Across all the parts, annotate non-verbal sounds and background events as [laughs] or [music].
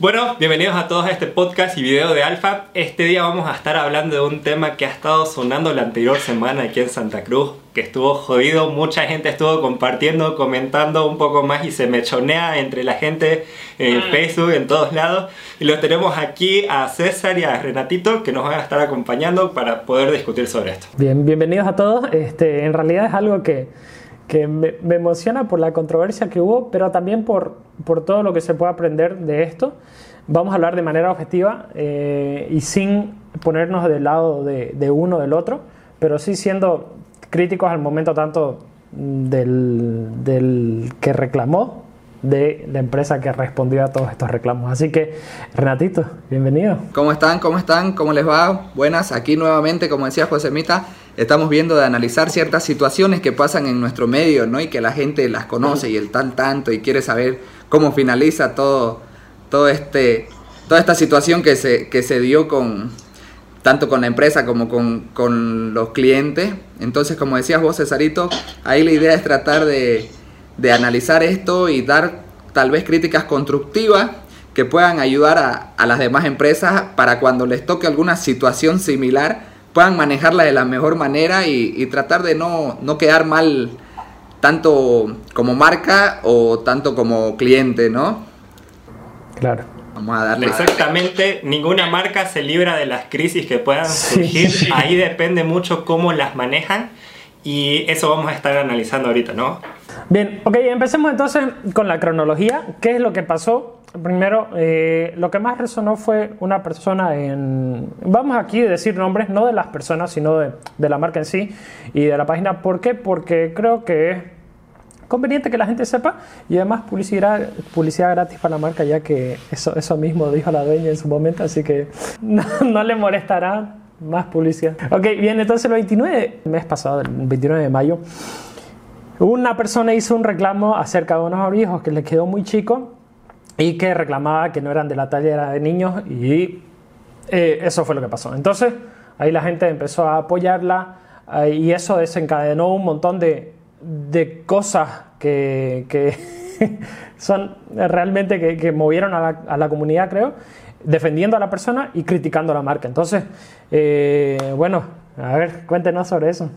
Bueno, bienvenidos a todos a este podcast y video de Alfa. Este día vamos a estar hablando de un tema que ha estado sonando la anterior semana aquí en Santa Cruz, que estuvo jodido, mucha gente estuvo compartiendo, comentando un poco más y se mechonea entre la gente en mm. Facebook, en todos lados. Y los tenemos aquí a César y a Renatito que nos van a estar acompañando para poder discutir sobre esto. Bien, bienvenidos a todos. Este, en realidad es algo que que me, emociona por la controversia que hubo, pero también por, por todo lo que se puede aprender de esto. Vamos a hablar de manera objetiva eh, y sin ponernos del lado de, de uno del otro, pero sí siendo críticos al momento tanto del, del que reclamó de la empresa que respondió a todos estos reclamos. Así que, Renatito, bienvenido. ¿Cómo están? ¿Cómo están? ¿Cómo les va? Buenas, aquí nuevamente, como decía José Mita, estamos viendo de analizar ciertas situaciones que pasan en nuestro medio, ¿no? Y que la gente las conoce y el tal tanto y quiere saber cómo finaliza todo, todo este, toda esta situación que se, que se dio con tanto con la empresa como con, con los clientes. Entonces, como decías vos, Cesarito, ahí la idea es tratar de, de analizar esto y dar tal vez críticas constructivas que puedan ayudar a, a las demás empresas para cuando les toque alguna situación similar puedan manejarla de la mejor manera y, tratar de no, no, quedar mal tanto como marca o tanto como cliente, ¿no? Claro. Vamos a darle. Exactamente, ninguna marca se libra de las crisis que puedan surgir. Ahí depende mucho cómo las manejan y eso vamos a estar analizando ahorita, ¿no? Bien, ok, empecemos entonces con la cronología. ¿Qué es lo que pasó? Primero, eh, lo que más resonó fue una persona en... Vamos aquí a decir nombres, no de las personas, sino de, de, la marca en sí y de la página. ¿Por qué? Porque creo que es conveniente que la gente sepa y además publicidad, publicidad gratis para la marca, ya que eso, eso mismo dijo la dueña en su momento, así que [laughs] no, no le molestará más publicidad. Ok, bien, entonces el 29, mes pasado, el 29 de mayo, una persona hizo un reclamo acerca de unos hijos que le quedó muy chico y que reclamaba que no eran de la talla de niños y eh, eso fue lo que pasó. Entonces ahí la gente empezó a apoyarla eh, y eso desencadenó un montón de, de cosas que, que [laughs] son realmente que, que movieron a la, a la, comunidad, creo, defendiendo a la persona y criticando a la marca. Entonces, eh, bueno, a ver, cuéntenos sobre eso.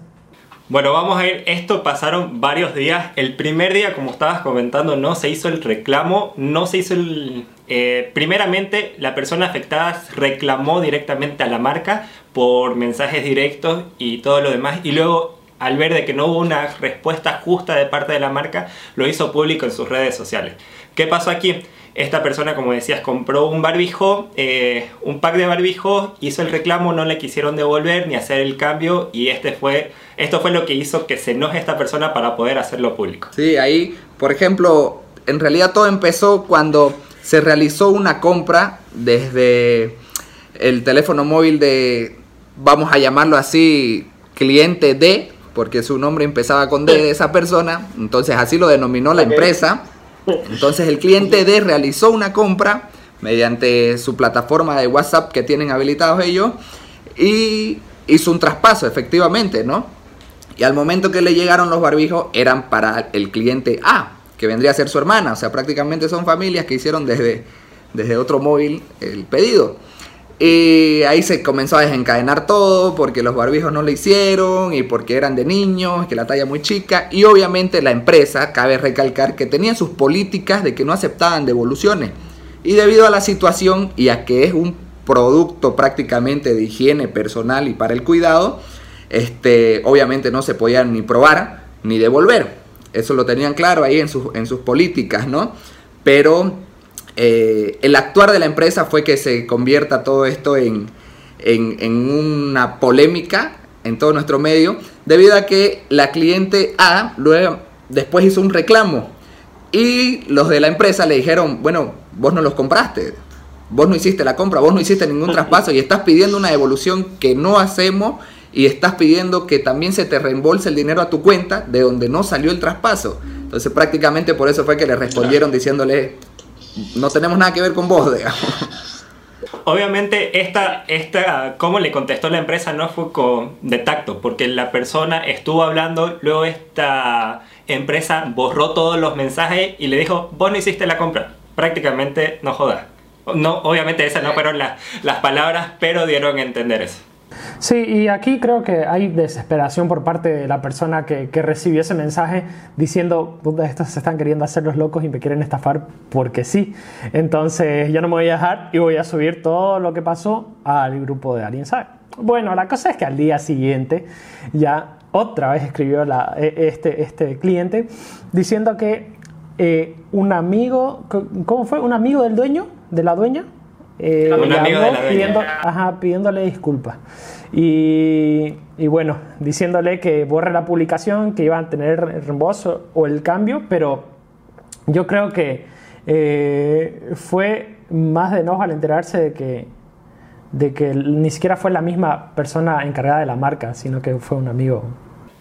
Bueno, vamos a ir. Esto pasaron varios días. El primer día, como estabas comentando, no se hizo el reclamo, no se hizo el. Eh, primeramente, la persona afectada reclamó directamente a la marca por mensajes directos y todo lo demás. Y luego, al ver de que no hubo una respuesta justa de parte de la marca, lo hizo público en sus redes sociales. ¿Qué pasó aquí? Esta persona, como decías, compró un barbijo, eh, un pack de barbijos, hizo el reclamo, no le quisieron devolver ni hacer el cambio y este fue, esto fue lo que hizo que se enoje esta persona para poder hacerlo público. Sí, ahí, por ejemplo, en realidad todo empezó cuando se realizó una compra desde el teléfono móvil de, vamos a llamarlo así, cliente D, porque su nombre empezaba con D de esa persona, entonces así lo denominó la empresa entonces el cliente D realizó una compra mediante su plataforma de WhatsApp que tienen habilitados ellos y hizo un traspaso efectivamente, ¿no? Y al momento que le llegaron los barbijos eran para el cliente A, que vendría a ser su hermana, o sea, prácticamente son familias que hicieron desde, desde otro móvil el pedido. Y ahí se comenzó a desencadenar todo porque los barbijos no lo hicieron y porque eran de niños, que la talla muy chica. Y obviamente la empresa, cabe recalcar, que tenía sus políticas de que no aceptaban devoluciones. Y debido a la situación y a que es un producto prácticamente de higiene personal y para el cuidado, este, obviamente no se podían ni probar ni devolver. Eso lo tenían claro ahí en sus, en sus políticas, ¿no? Pero eh, el actuar de la empresa fue que se convierta todo esto en, una polémica en todo nuestro medio, debido a que la cliente A luego, después hizo un reclamo y los de la empresa le dijeron, bueno, vos no los compraste, vos no hiciste la compra, vos no hiciste ningún traspaso y estás pidiendo una devolución que no hacemos y estás pidiendo que también se te reembolse el dinero a tu cuenta de donde no salió el traspaso. Entonces prácticamente por eso fue que le respondieron diciéndole, no tenemos nada que ver con vos, digamos. Obviamente, esta, esta, cómo le contestó la empresa no fue con, de tacto, porque la persona estuvo hablando, luego esta empresa borró todos los mensajes y le dijo, vos no hiciste la compra. Prácticamente, no jodas. No, obviamente esas no fueron las, las palabras, pero dieron a entender eso. Sí, y aquí creo que hay desesperación por parte de la persona que, recibió ese mensaje diciendo, estos se están queriendo hacer los locos y me quieren estafar porque sí. Entonces yo no me voy a dejar y voy a subir todo lo que pasó al grupo de Alguien Sabe. Bueno, la cosa es que al día siguiente ya otra vez escribió la, e, este, este cliente diciendo que eh, un amigo, ¿cómo fue? Un amigo del dueño, de la dueña, eh, un amigo de la. Pidiendo, ajá, pidiéndole disculpas. Y, y, bueno, diciéndole que borre la publicación, que iban a tener el reembolso o el cambio, pero yo creo que eh, fue más de enojo al enterarse de que, de que ni siquiera fue la misma persona encargada de la marca, sino que fue un amigo.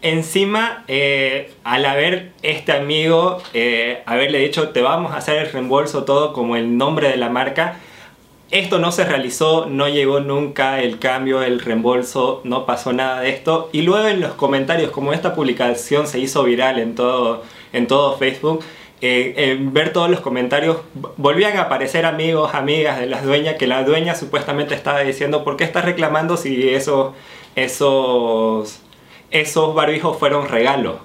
Encima, eh, al haber este amigo, eh, haberle dicho te vamos a hacer el reembolso todo como el nombre de la marca, esto no se realizó, no llegó nunca el cambio, el reembolso, no pasó nada de esto. Y luego en los comentarios, como esta publicación se hizo viral en todo, en todo Facebook, eh, ver todos los comentarios, volvían a aparecer amigos, amigas de las dueñas, que la dueña supuestamente estaba diciendo, ¿por qué estás reclamando si esos, esos, esos barbijos fueron regalos?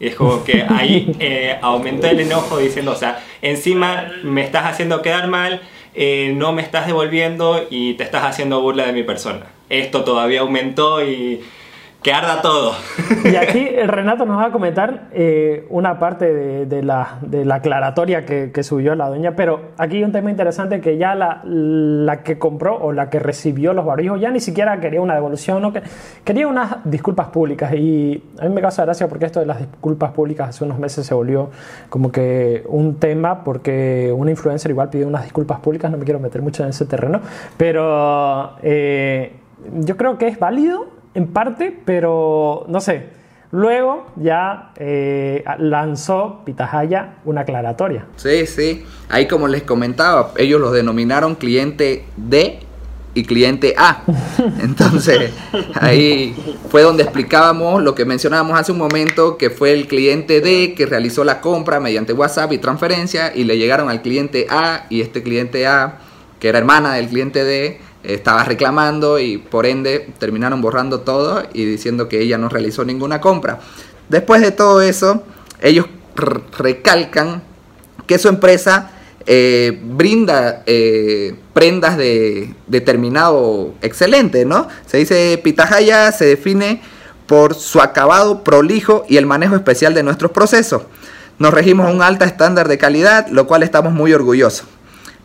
Y es como que ahí [laughs] eh, aumentó el enojo diciendo, o sea, encima me estás haciendo quedar mal, eh, no me estás devolviendo y te estás haciendo burla de mi persona. Esto todavía aumentó y que arda todo. Y aquí Renato nos va a comentar eh, una parte de, la, de, la, aclaratoria que, que, subió la dueña, pero aquí hay un tema interesante que ya la, la que compró o la que recibió los barbijos ya ni siquiera quería una devolución, no, quería unas disculpas públicas y a mí me causa gracia porque esto de las disculpas públicas hace unos meses se volvió como que un tema porque una influencer igual pidió unas disculpas públicas, no me quiero meter mucho en ese terreno, pero eh, yo creo que es válido en parte, pero no sé. Luego ya eh, lanzó Pitahaya una aclaratoria. Sí, sí. Ahí como les comentaba, ellos los denominaron cliente D y cliente A. [laughs] Entonces, ahí fue donde explicábamos lo que mencionábamos hace un momento, que fue el cliente D que realizó la compra mediante WhatsApp y transferencia y le llegaron al cliente A y este cliente A, que era hermana del cliente D, estaba reclamando y por ende terminaron borrando todo y diciendo que ella no realizó ninguna compra. Después de todo eso, ellos recalcan que su empresa eh, brinda eh, prendas de determinado excelente, ¿no? Se dice Pitahaya se define por su acabado prolijo y el manejo especial de nuestros procesos. Nos regimos a un alto estándar de calidad, lo cual estamos muy orgullosos.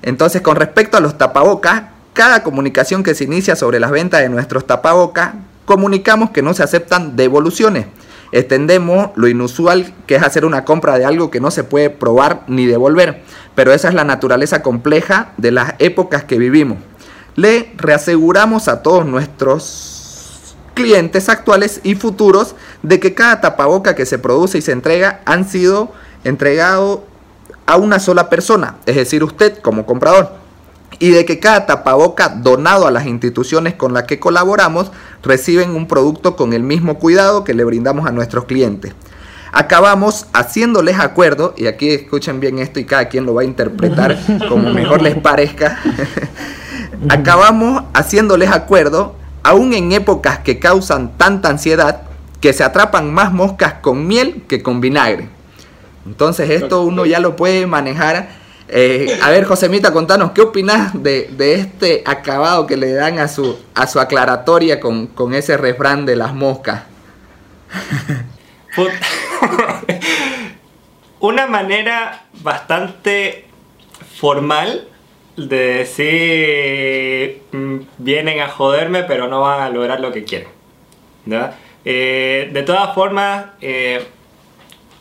Entonces, con respecto a los tapabocas, cada comunicación que se inicia sobre las ventas de nuestros tapabocas, comunicamos que no se aceptan devoluciones. Extendemos lo inusual que es hacer una compra de algo que no se puede probar ni devolver, pero esa es la naturaleza compleja de las épocas que vivimos. Le reaseguramos a todos nuestros clientes actuales y futuros de que cada tapaboca que se produce y se entrega han sido entregados a una sola persona, es decir, usted como comprador y de que cada tapaboca donado a las instituciones con las que colaboramos reciben un producto con el mismo cuidado que le brindamos a nuestros clientes. Acabamos haciéndoles acuerdo, y aquí escuchen bien esto y cada quien lo va a interpretar [laughs] como mejor les parezca, [laughs] acabamos haciéndoles acuerdo, aún en épocas que causan tanta ansiedad, que se atrapan más moscas con miel que con vinagre. Entonces esto uno ya lo puede manejar eh, a ver, Josemita, contanos, ¿qué opinas de, este acabado que le dan a su, a su aclaratoria con, ese refrán de las moscas? [laughs] Una manera bastante formal de decir mm, vienen a joderme pero no van a lograr lo que quieren. Eh, de todas formas, eh,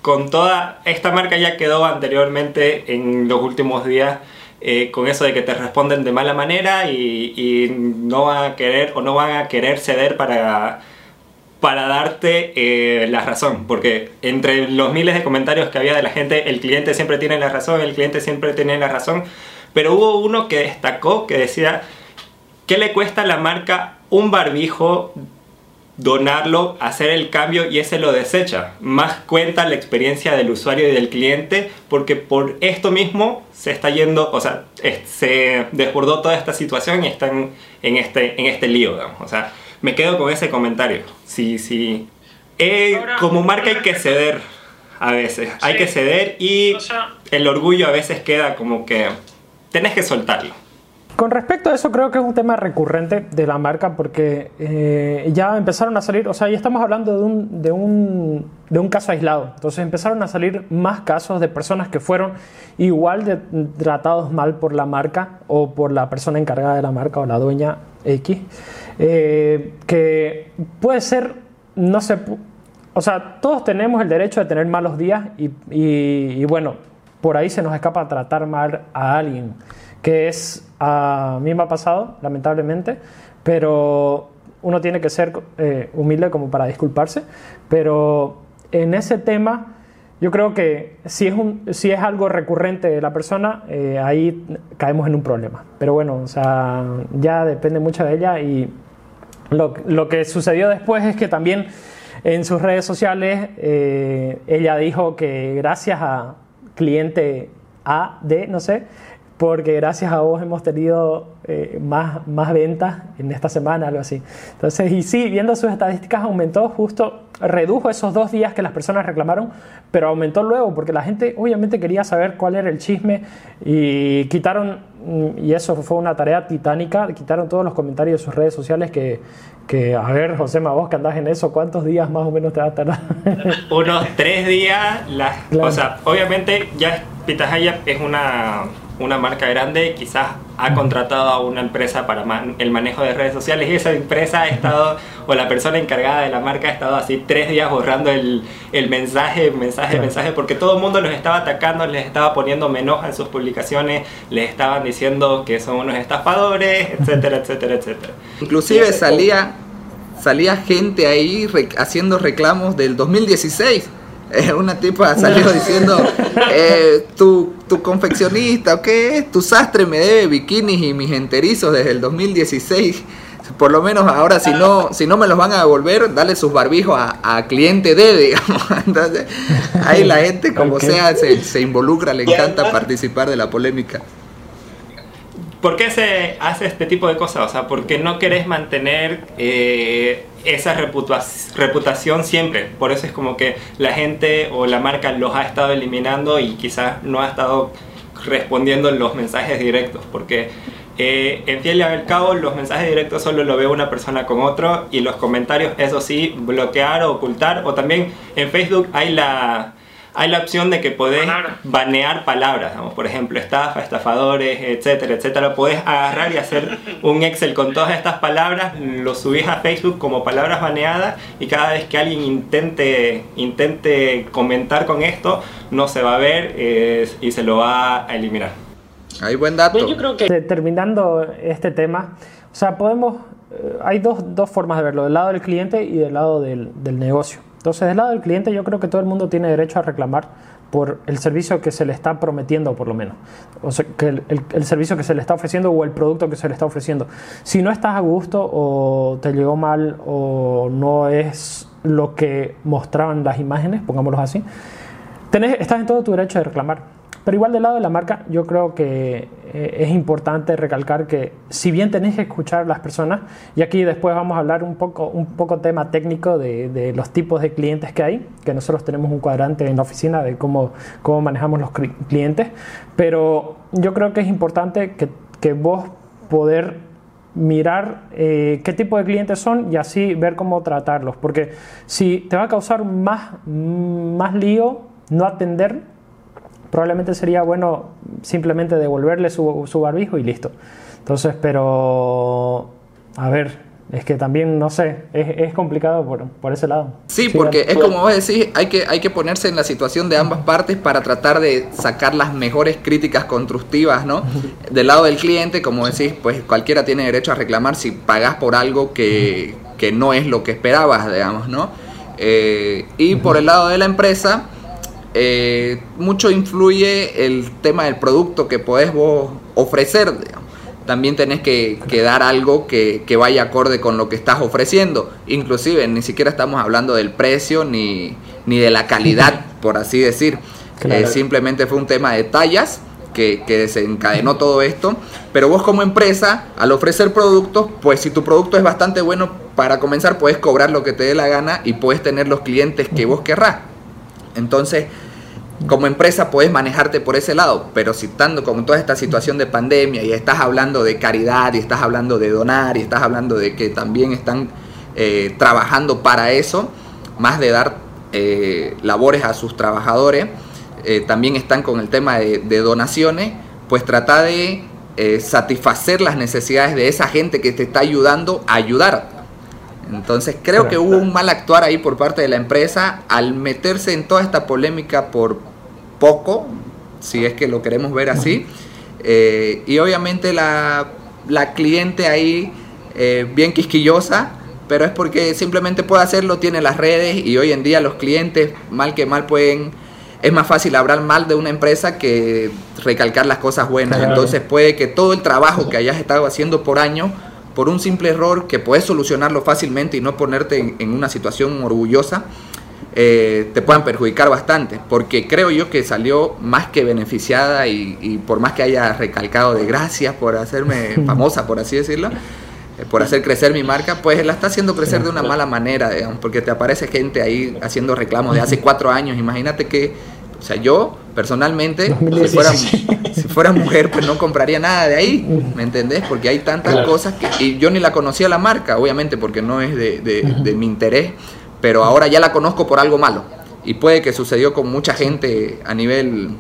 con toda esta marca ya quedó anteriormente en los últimos días eh, con eso de que te responden de mala manera y, no van a querer o no van a querer ceder para, para darte eh, la razón, porque entre los miles de comentarios que había de la gente, el cliente siempre tiene la razón, el cliente siempre tiene la razón, pero hubo uno que destacó que decía, ¿qué le cuesta a la marca un barbijo donarlo, hacer el cambio y ese lo desecha. Más cuenta la experiencia del usuario y del cliente porque por esto mismo se está yendo, o sea, se desbordó toda esta situación y están en este, en este lío, O sea, me quedo con ese comentario. Sí, sí. Eh, como marca hay que ceder a veces, hay que ceder y el orgullo a veces queda como que tenés que soltarlo. Con respecto a eso, creo que es un tema recurrente de la marca porque eh, ya empezaron a salir, o sea, ya estamos hablando de un, de, un, de un caso aislado. Entonces empezaron a salir más casos de personas que fueron igual de tratados mal por la marca o por la persona encargada de la marca o la dueña X, eh, que puede ser, no sé, o sea, todos tenemos el derecho de tener malos días y, y bueno, por ahí se nos escapa tratar mal a alguien que es, a mí me ha pasado, lamentablemente, pero uno tiene que ser eh, humilde como para disculparse, pero en ese tema yo creo que si es, un, si es algo recurrente de la persona, eh, ahí caemos en un problema. Pero bueno, o sea, ya depende mucho de ella y lo, lo que sucedió después es que también en sus redes sociales eh, ella dijo que gracias a cliente A, D, no sé, porque gracias a vos hemos tenido eh, más, más ventas en esta semana, algo así. Entonces, y sí, viendo sus estadísticas, aumentó justo, redujo esos dos días que las personas reclamaron, pero aumentó luego, porque la gente obviamente quería saber cuál era el chisme y quitaron, y eso fue una tarea titánica, quitaron todos los comentarios de sus redes sociales que, que a ver, José, vos que andás en eso, ¿cuántos días más o menos te va a tardar? [laughs] Unos tres días, o sea, obviamente ya Pitahaya es una una marca grande quizás ha contratado a una empresa para el manejo de redes sociales y esa empresa ha estado, o la persona encargada de la marca ha estado así tres días borrando el, el mensaje, mensaje, mensaje, porque todo el mundo los estaba atacando, les estaba poniendo menos en sus publicaciones, les estaban diciendo que son unos estafadores, etcétera, etcétera, etcétera. Inclusive salía, salía gente ahí haciendo reclamos del 2016 [laughs] una tipa salió diciendo, eh, tu, tu, confeccionista, ¿o qué Tu sastre me debe bikinis y mis enterizos desde el 2016. Por lo menos ahora si no, si no me los van a devolver, dale sus barbijos a, cliente D, digamos. [laughs] Entonces, ahí la gente como sea se, se involucra, le encanta participar de la polémica. ¿Por qué se hace este tipo de cosas? O sea, porque no querés mantener eh, esa reputación siempre. Por eso es como que la gente o la marca los ha estado eliminando y quizás no ha estado respondiendo los mensajes directos. Porque eh, en Fiel y al cabo los mensajes directos solo lo ve una persona con otro y los comentarios, eso sí, bloquear o ocultar. O también en Facebook hay la hay la opción de que podés banear palabras, por ejemplo, estafa, estafadores, etcétera, etcétera. Podés agarrar y hacer un Excel con todas estas palabras, lo subís a Facebook como palabras baneadas y cada vez que alguien intente, intente comentar con esto, no se va a ver eh, y se lo va a eliminar. Hay buen dato. Yo creo que terminando este tema, o sea, podemos, eh, hay dos, dos, formas de verlo, del lado del cliente y del lado del, del negocio. Entonces, del lado del cliente, yo creo que todo el mundo tiene derecho a reclamar por el servicio que se le está prometiendo, por lo menos. O sea, que el, servicio que se le está ofreciendo o el producto que se le está ofreciendo. Si no estás a gusto o te llegó mal o no es lo que mostraban las imágenes, pongámoslo así, tenés, estás en todo tu derecho de reclamar. Pero igual del lado de la marca, yo creo que eh, es importante recalcar que si bien tenés que escuchar a las personas, y aquí después vamos a hablar un poco, un poco tema técnico de, de los tipos de clientes que hay, que nosotros tenemos un cuadrante en la oficina de cómo, cómo manejamos los clientes, pero yo creo que es importante que, que vos poder mirar eh, qué tipo de clientes son y así ver cómo tratarlos, porque si te va a causar más, más lío no atender probablemente sería bueno simplemente devolverle su, su barbijo y listo. Entonces, pero, a ver, es que también, no sé, es, complicado por, por, ese lado. Sí, porque es como vos decís, hay que, hay que ponerse en la situación de ambas partes para tratar de sacar las mejores críticas constructivas, ¿no? Del lado del cliente, como decís, pues cualquiera tiene derecho a reclamar si pagas por algo que, que no es lo que esperabas, digamos, ¿no? Eh, y por el lado de la empresa, eh, mucho influye el tema del producto que podés vos ofrecer. también tenés que, que dar algo que, que, vaya acorde con lo que estás ofreciendo. Inclusive ni siquiera estamos hablando del precio ni, ni de la calidad, [laughs] por así decir. Eh, simplemente fue un tema de tallas que, que, desencadenó todo esto. Pero vos como empresa, al ofrecer productos, pues si tu producto es bastante bueno, para comenzar puedes cobrar lo que te dé la gana y puedes tener los clientes que vos querrás. Entonces, como empresa puedes manejarte por ese lado, pero si estando con toda esta situación de pandemia y estás hablando de caridad y estás hablando de donar y estás hablando de que también están eh, trabajando para eso, más de dar eh, labores a sus trabajadores, eh, también están con el tema de, donaciones, pues trata de satisfacer las necesidades de esa gente que te está ayudando a ayudar. Entonces creo que hubo un mal actuar ahí por parte de la empresa al meterse en toda esta polémica por poco, si es que lo queremos ver así. Eh, y obviamente la, la cliente ahí eh, bien quisquillosa, pero es porque simplemente puede hacerlo, tiene las redes y hoy en día los clientes, mal que mal, pueden... Es más fácil hablar mal de una empresa que recalcar las cosas buenas. Entonces puede que todo el trabajo que hayas estado haciendo por año, por un simple error que puedes solucionarlo fácilmente y no ponerte en una situación orgullosa, eh, te puedan perjudicar bastante, porque creo yo que salió más que beneficiada y, por más que haya recalcado de gracias por hacerme [laughs] famosa, por así decirlo, eh, por hacer crecer mi marca, pues la está haciendo crecer de una mala manera, digamos, porque te aparece gente ahí haciendo reclamos de hace cuatro años, imagínate que, o sea, yo personalmente, si fuera, [laughs] si fuera mujer, pues no compraría nada de ahí, ¿me entendés? Porque hay tantas cosas que, y yo ni la conocía la marca, obviamente, porque no es de, de mi interés pero ahora ya la conozco por algo malo. Y puede que sucedió con mucha gente a nivel,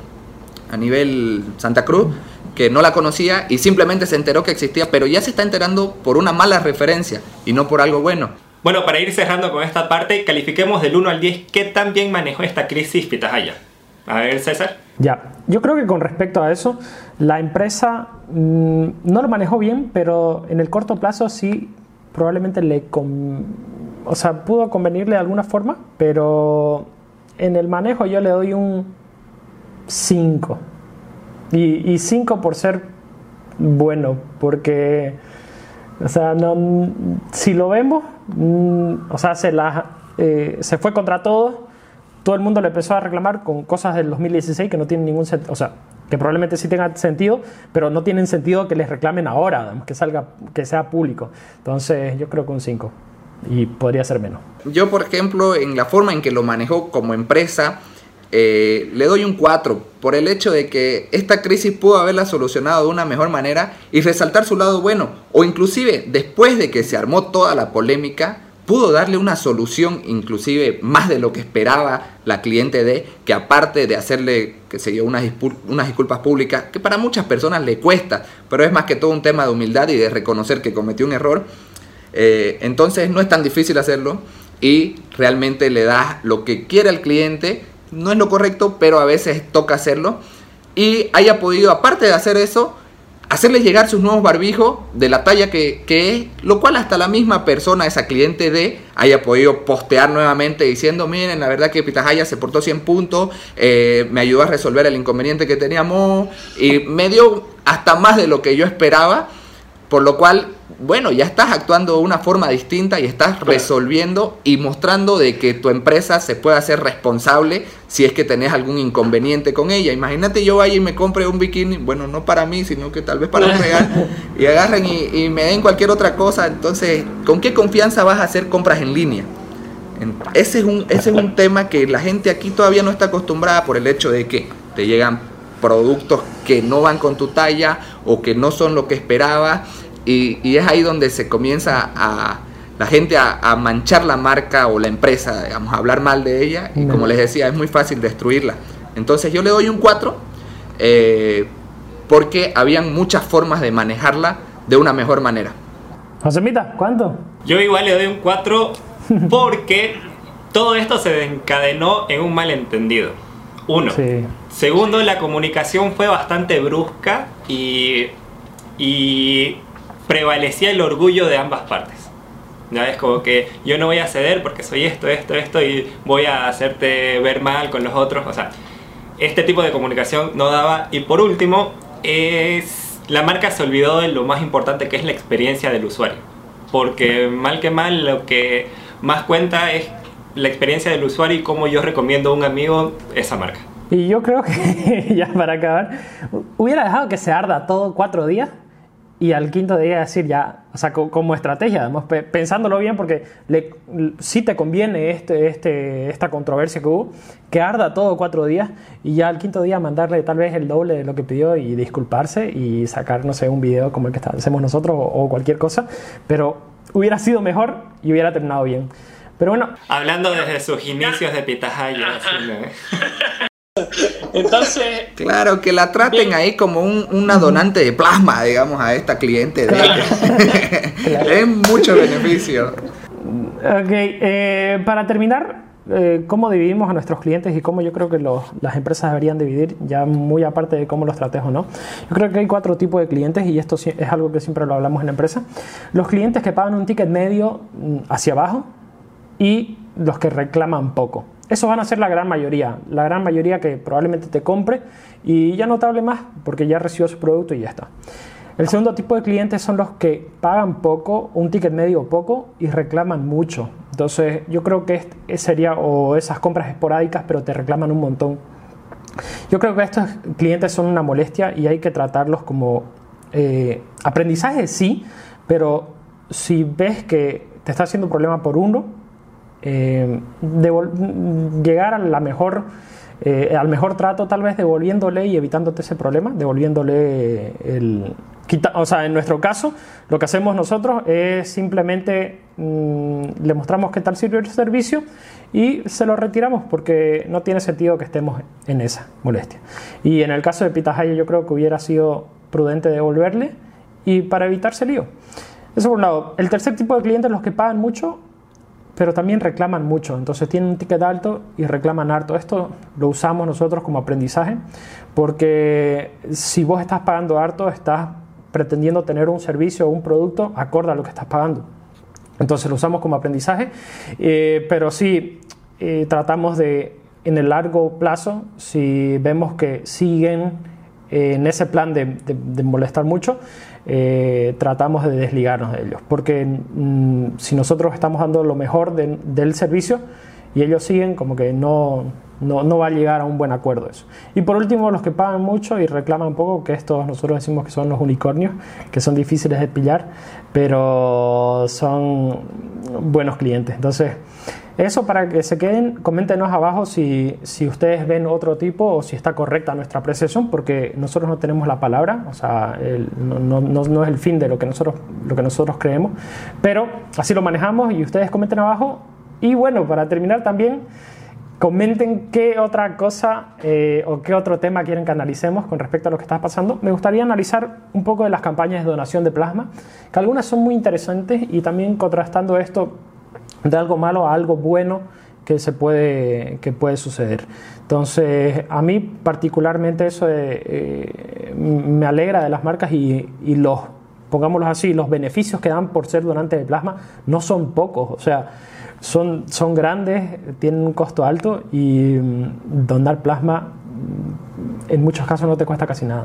a nivel Santa Cruz que no la conocía y simplemente se enteró que existía, pero ya se está enterando por una mala referencia y no por algo bueno. Bueno, para ir cerrando con esta parte, califiquemos del 1 al 10 qué tan bien manejó esta crisis Pitahaya. A ver, César. Ya, yo creo que con respecto a eso, la empresa mm, no lo manejó bien, pero en el corto plazo sí probablemente le, o sea, pudo convenirle de alguna forma, pero en el manejo yo le doy un 5. Y 5 por ser bueno, porque, o sea, no, si lo vemos, mm, o sea, se, la, eh, se fue contra todo, todo el mundo le empezó a reclamar con cosas del 2016 que no tienen ningún sentido, o sea, que probablemente sí tengan sentido, pero no tienen sentido que les reclamen ahora, que salga, que sea público. Entonces, yo creo que un 5 y podría ser menos. Yo, por ejemplo, en la forma en que lo manejó como empresa, eh, le doy un 4 por el hecho de que esta crisis pudo haberla solucionado de una mejor manera y resaltar su lado bueno, o inclusive después de que se armó toda la polémica, pudo darle una solución inclusive más de lo que esperaba la cliente de, que aparte de hacerle, que se dio unas, disculpas públicas, que para muchas personas le cuesta, pero es más que todo un tema de humildad y de reconocer que cometió un error, eh, entonces no es tan difícil hacerlo y realmente le das lo que quiere el cliente. No es lo correcto, pero a veces toca hacerlo. Y haya podido, aparte de hacer eso, hacerle llegar sus nuevos barbijos de la talla que, es, lo cual hasta la misma persona, esa cliente de, haya podido postear nuevamente diciendo, miren, la verdad que Pitahaya se portó 100 puntos, eh, me ayudó a resolver el inconveniente que teníamos y me dio hasta más de lo que yo esperaba, por lo cual bueno, ya estás actuando de una forma distinta y estás resolviendo y mostrando de que tu empresa se puede hacer responsable si es que tenés algún inconveniente con ella. Imagínate yo vaya y me compre un bikini, bueno, no para mí, sino que tal vez para un regalo, [laughs] y agarren y, me den cualquier otra cosa. Entonces, ¿con qué confianza vas a hacer compras en línea? Ese es, un, ese es un [laughs] tema que la gente aquí todavía no está acostumbrada por el hecho de que te llegan productos que no van con tu talla o que no son lo que esperaba y, es ahí donde se comienza a la gente a, manchar la marca o la empresa, digamos, a hablar mal de ella. Y como les decía, es muy fácil destruirla. Entonces yo le doy un 4 eh, porque habían muchas formas de manejarla de una mejor manera. Josemita, ¿cuánto? Yo igual le doy un 4 [laughs] porque todo esto se desencadenó en un malentendido. Uno. Segundo, la comunicación fue bastante brusca y, y prevalecía el orgullo de ambas partes. ¿Ya? Es como que yo no voy a ceder porque soy esto, esto, esto y voy a hacerte ver mal con los otros. O sea, este tipo de comunicación no daba. Y por último, es la marca se olvidó de lo más importante que es la experiencia del usuario. Porque mal que mal, lo que más cuenta es la experiencia del usuario y cómo yo recomiendo a un amigo esa marca. Y yo creo que, [laughs] ya para acabar, hubiera dejado que se arda todo cuatro días y al quinto día decir ya, o sea, como estrategia, además, pensándolo bien, porque le, sí te conviene este, este, esta controversia que hubo, que arda todo cuatro días y ya al quinto día mandarle tal vez el doble de lo que pidió y disculparse y sacar, no sé, un video como el que hacemos nosotros o, cualquier cosa, pero hubiera sido mejor y hubiera terminado bien. Pero bueno. Hablando desde sus inicios de Pitahaya. [laughs] Entonces. Claro, que la traten ahí como un, una donante de plasma, digamos, a esta cliente. [laughs] es mucho beneficio. Ok, eh, para terminar, eh, ¿cómo dividimos a nuestros clientes y cómo yo creo que las empresas deberían dividir, ya muy aparte de cómo los trates o no? Yo creo que hay cuatro tipos de clientes y esto es algo que siempre lo hablamos en la empresa. Los clientes que pagan un ticket medio mm, hacia abajo y los que reclaman poco. Esos van a ser la gran mayoría, la gran mayoría que probablemente te compre y ya no te hable más porque ya recibió su producto y ya está. El segundo tipo de clientes son los que pagan poco, un ticket medio poco y reclaman mucho. Entonces yo creo que sería o esas compras esporádicas pero te reclaman un montón. Yo creo que estos clientes son una molestia y hay que tratarlos como eh, aprendizaje, sí, pero si ves que te está haciendo problema por uno, eh, llegar a mejor, eh, al mejor trato, tal vez devolviéndole y evitándote ese problema, devolviéndole el... o sea, en nuestro caso, lo que hacemos nosotros es simplemente mm, le mostramos qué tal sirve el servicio y se lo retiramos porque no tiene sentido que estemos en esa molestia. Y en el caso de Pitahaya yo creo que hubiera sido prudente devolverle y para evitarse lío. Eso por un lado. El tercer tipo de clientes, los que pagan mucho, pero también reclaman mucho. Entonces tienen un ticket alto y reclaman harto. Esto lo usamos nosotros como aprendizaje porque si vos estás pagando harto, estás pretendiendo tener un servicio o un producto acorde a lo que estás pagando. Entonces lo usamos como aprendizaje, eh, pero sí eh, tratamos de, en el largo plazo, si vemos que siguen en ese plan de, de molestar mucho, eh, tratamos de desligarnos de ellos. Porque mm, si nosotros estamos dando lo mejor del servicio y ellos siguen, como que no, no, no, va a llegar a un buen acuerdo eso. Y por último, los que pagan mucho y reclaman poco, que estos nosotros decimos que son los unicornios, que son difíciles de pillar, pero son buenos clientes. Entonces, eso para que se queden, coméntenos abajo si, si, ustedes ven otro tipo o si está correcta nuestra apreciación, porque nosotros no tenemos la palabra, o sea, no, no, no, es el fin de lo que, nosotros, lo que nosotros creemos, pero así lo manejamos y ustedes comenten abajo. Y bueno, para terminar también, comenten qué otra cosa eh, o qué otro tema quieren que analicemos con respecto a lo que está pasando. Me gustaría analizar un poco de las campañas de donación de plasma, que algunas son muy interesantes y también contrastando esto de algo malo a algo bueno que se puede, que puede suceder. Entonces, a mí particularmente eso eh, me alegra de las marcas y, y, los, pongámoslo así, los beneficios que dan por ser donantes de plasma no son pocos, o sea, son, son grandes, tienen un costo alto y mm, donar plasma mm, en muchos casos no te cuesta casi nada.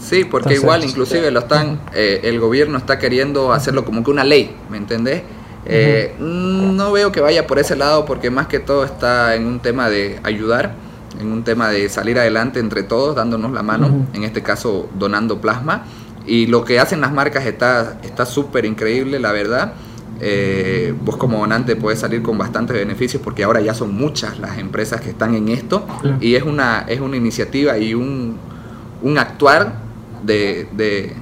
Sí, porque igual inclusive lo están, eh, el gobierno está queriendo hacerlo como que una ley, ¿me entendés? Eh, no veo que vaya por ese lado porque más que todo está en un tema de ayudar, en un tema de salir adelante entre todos, dándonos la mano, en este caso donando plasma. Y lo que hacen las marcas está súper increíble, la verdad. Eh, vos como donante puedes salir con bastantes beneficios porque ahora ya son muchas las empresas que están en esto y es una, es una iniciativa y un, un actuar de, de,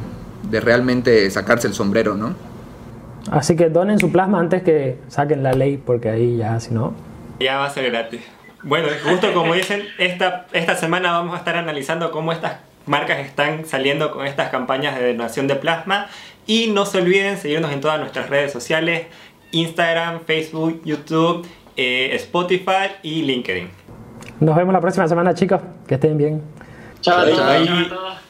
de realmente sacarse el sombrero, ¿no? Así que donen su plasma antes que saquen la ley, porque ahí ya, si no. Ya va a ser gratis. Bueno, justo como [laughs] dicen, esta, esta semana vamos a estar analizando cómo estas marcas están saliendo con estas campañas de donación de plasma. Y no se olviden seguirnos en todas nuestras redes sociales: Instagram, Facebook, YouTube, eh, Spotify y LinkedIn. Nos vemos la próxima semana, chicos. Que estén bien. Chao, chao.